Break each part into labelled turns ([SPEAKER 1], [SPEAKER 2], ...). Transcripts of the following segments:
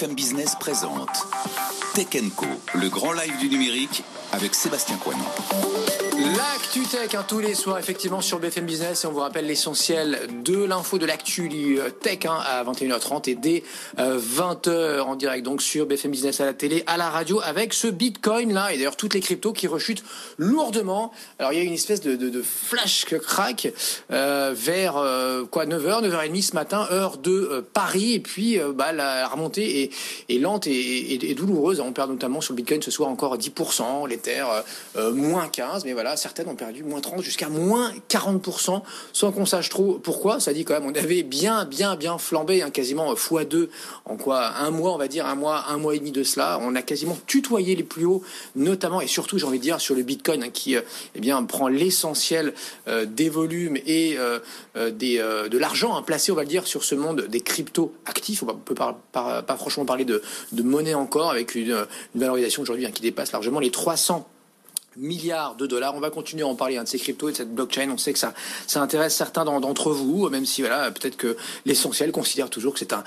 [SPEAKER 1] BFM Business présente Tech Co, le grand live du numérique avec Sébastien Coinon.
[SPEAKER 2] L'actu tech, hein, tous les soirs, effectivement, sur BFM Business. Et on vous rappelle l'essentiel de l'info, de l'actu euh, tech hein, à 21h30 et dès 20h euh, en direct, donc sur BFM Business à la télé, à la radio, avec ce Bitcoin là, et d'ailleurs toutes les cryptos qui rechutent lourdement. Alors il y a une espèce de, flash crack euh, vers euh, quoi 9h, 9h30 ce matin, heure de Paris. Et puis bah, la remontée est, lente et, douloureuse. On perd notamment sur le Bitcoin ce soir encore 10%, l'Ether moins 15, mais voilà certaines ont perdu moins 30 jusqu'à moins 40% sans qu'on sache trop pourquoi. Ça dit quand même, on avait bien, bien, bien flambé, hein, quasiment x2 en quoi un mois, on va dire un mois, un mois et demi de cela. On a quasiment tutoyé les plus hauts, notamment et surtout, j'ai envie de dire, sur le Bitcoin hein, qui, euh, eh bien, prend l'essentiel euh, des volumes et euh, des, de l'argent hein, placé, on va le dire, sur ce monde des cryptos actifs. On peut pas, franchement parler de, monnaie encore avec une, une valorisation aujourd'hui qui dépasse largement les 300 milliards de dollars. On va continuer à en parler hein, de ces cryptos et de cette blockchain. On sait que ça, ça intéresse certains d'entre vous, même si voilà, peut-être que l'essentiel considère toujours que c'est un,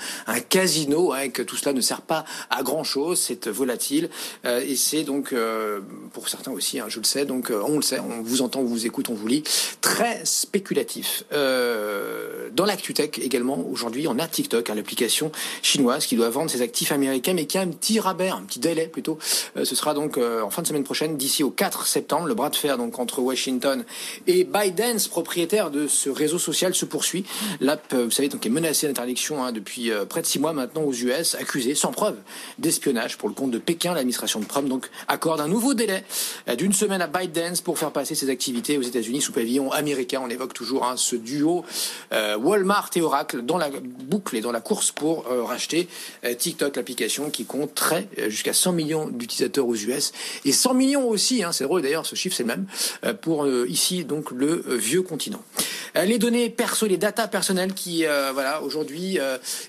[SPEAKER 2] casino, hein, que tout cela ne sert pas à grand chose, c'est volatile euh, et c'est donc euh, pour certains aussi, hein, je le sais. Donc euh, on le sait, on vous entend, on vous écoute, on vous lit, très spéculatif. Euh, dans l'actu-tech également, aujourd'hui, on a TikTok, hein, l'application chinoise qui doit vendre ses actifs américains, mais qui a un petit rabais, un petit délai plutôt. Euh, ce sera donc en fin de semaine prochaine, d'ici au 4 septembre. Le bras de fer donc entre Washington et Biden, propriétaire de ce réseau social, se poursuit. L'app, euh, vous savez, donc est menacée d'interdiction hein, depuis euh, près de six mois maintenant aux US, accusée sans preuve d'espionnage pour le compte de Pékin. L'administration de Trump donc accorde un nouveau délai euh, d'une semaine à Biden pour faire passer ses activités aux États-Unis sous pavillon américain. On évoque toujours hein, ce duo Walmart et Oracle dans la boucle et dans la course pour racheter TikTok, l'application qui compterait jusqu'à 100 millions d'utilisateurs aux US et 100 millions aussi. Hein, c'est drôle d'ailleurs, ce chiffre c'est le même euh, pour euh, ici donc le euh, vieux continent. Les données perso, les datas personnelles qui voilà aujourd'hui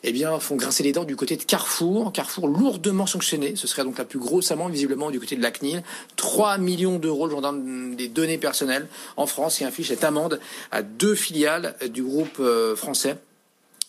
[SPEAKER 2] eh bien font grincer les dents du côté de Carrefour. Carrefour lourdement sanctionné. Ce serait donc la plus grosse amende visiblement du côté de la CNIL. 3 millions d'euros le gendarme des données personnelles en France qui inflige cette amende à deux filiales du groupe français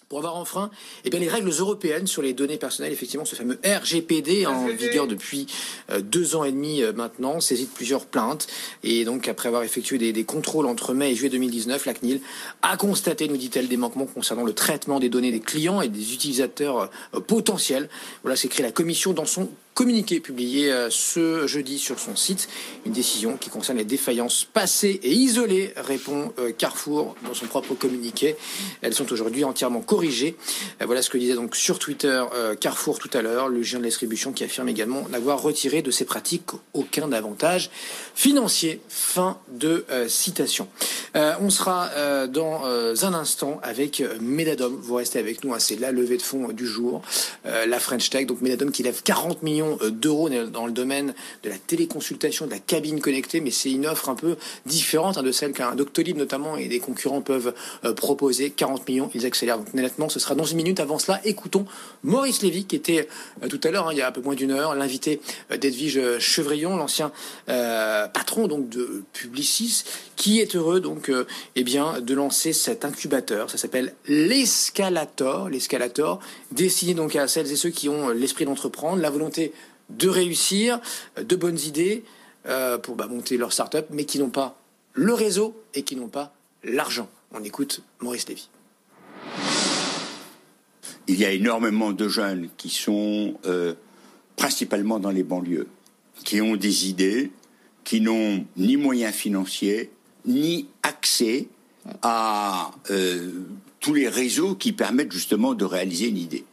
[SPEAKER 2] pour avoir enfreint eh bien, les règles européennes sur les données personnelles, effectivement, ce fameux RGPD en vigueur depuis euh, deux ans et demi euh, maintenant, saisit plusieurs plaintes. Et donc, après avoir effectué des, des, contrôles entre mai et juillet 2019, la CNIL a constaté, nous dit-elle, des manquements concernant le traitement des données des clients et des utilisateurs euh, potentiels. Voilà, c'est écrit la commission dans son communiqué publié euh, ce jeudi sur son site. Une décision qui concerne les défaillances passées et isolées, répond euh, Carrefour dans son propre communiqué. Elles sont aujourd'hui entièrement corrigées. Euh, voilà ce que disait donc sur Twitter Carrefour tout à l'heure, le géant de la distribution qui affirme également n'avoir retiré de ses pratiques aucun avantage financier. Fin de citation. on sera dans un instant avec Medadom. Vous restez avec nous, hein, c'est la levée de fonds du jour. la French Tech, donc Medadom qui lève 40 millions euh, d'euros dans le domaine de la téléconsultation, de la cabine connectée, mais c'est une offre un peu différente hein, de celle qu'un Doctolib notamment et des concurrents peuvent euh, proposer. 40 millions, ils accélèrent. Donc nettement, ce sera dans une minute. Avant cela, écoutons Maurice Lévy, qui était euh, tout à l'heure, hein, il y a un peu moins d'une heure, l'invité d'Edwige Chevrillon, l'ancien patron donc de Publicis, qui est heureux donc eh bien de lancer cet incubateur. Ça s'appelle l'escalator, l'escalator, destiné donc à celles et ceux qui ont l'esprit d'entreprendre, la volonté de réussir, de bonnes idées euh, pour bah, monter leur start-up, mais qui n'ont pas le réseau et qui n'ont pas l'argent. On écoute Maurice Lévy.
[SPEAKER 3] Il y a énormément de jeunes qui sont euh, principalement dans les banlieues, qui ont des idées, qui n'ont ni moyens financiers, ni accès à euh, tous les réseaux qui permettent justement de réaliser une idée.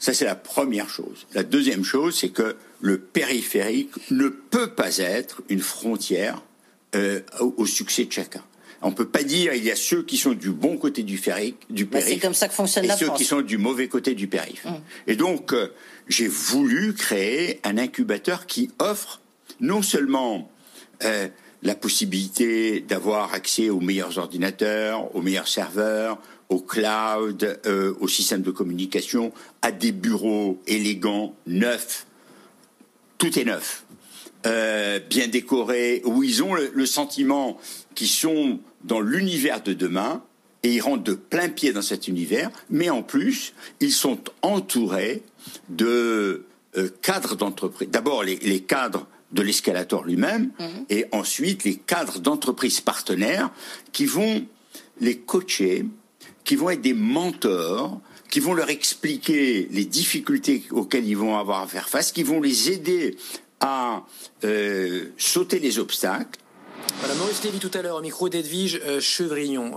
[SPEAKER 3] Ça, c'est la première chose. La deuxième chose, c'est que le périphérique ne peut pas être une frontière euh, au succès de chacun. On peut pas dire il y a ceux qui sont du bon côté du, ferrique, du
[SPEAKER 4] Bah, c'est comme ça que fonctionne
[SPEAKER 3] et
[SPEAKER 4] la
[SPEAKER 3] ceux
[SPEAKER 4] France.
[SPEAKER 3] qui sont du mauvais côté du périph.
[SPEAKER 4] Mmh.
[SPEAKER 3] Et donc, euh, j'ai voulu créer un incubateur qui offre non seulement euh, la possibilité d'avoir accès aux meilleurs ordinateurs, aux meilleurs serveurs, au cloud, euh, au système de communication, à des bureaux élégants, neufs. Tout est neuf, euh, bien décoré, où ils ont le, sentiment qu'ils sont dans l'univers de demain et ils rentrent de plein pied dans cet univers, mais en plus, ils sont entourés de euh, cadres d'entreprise. D'abord, les cadres de l'escalator lui-même, et ensuite les cadres d'entreprises partenaires qui vont les coacher, qui vont être des mentors, qui vont leur expliquer les difficultés auxquelles ils vont avoir à faire face, qui vont les aider à euh, sauter les obstacles.
[SPEAKER 2] Voilà, Maurice Lévy tout à l'heure au micro d'Edwige euh, Chevrillon.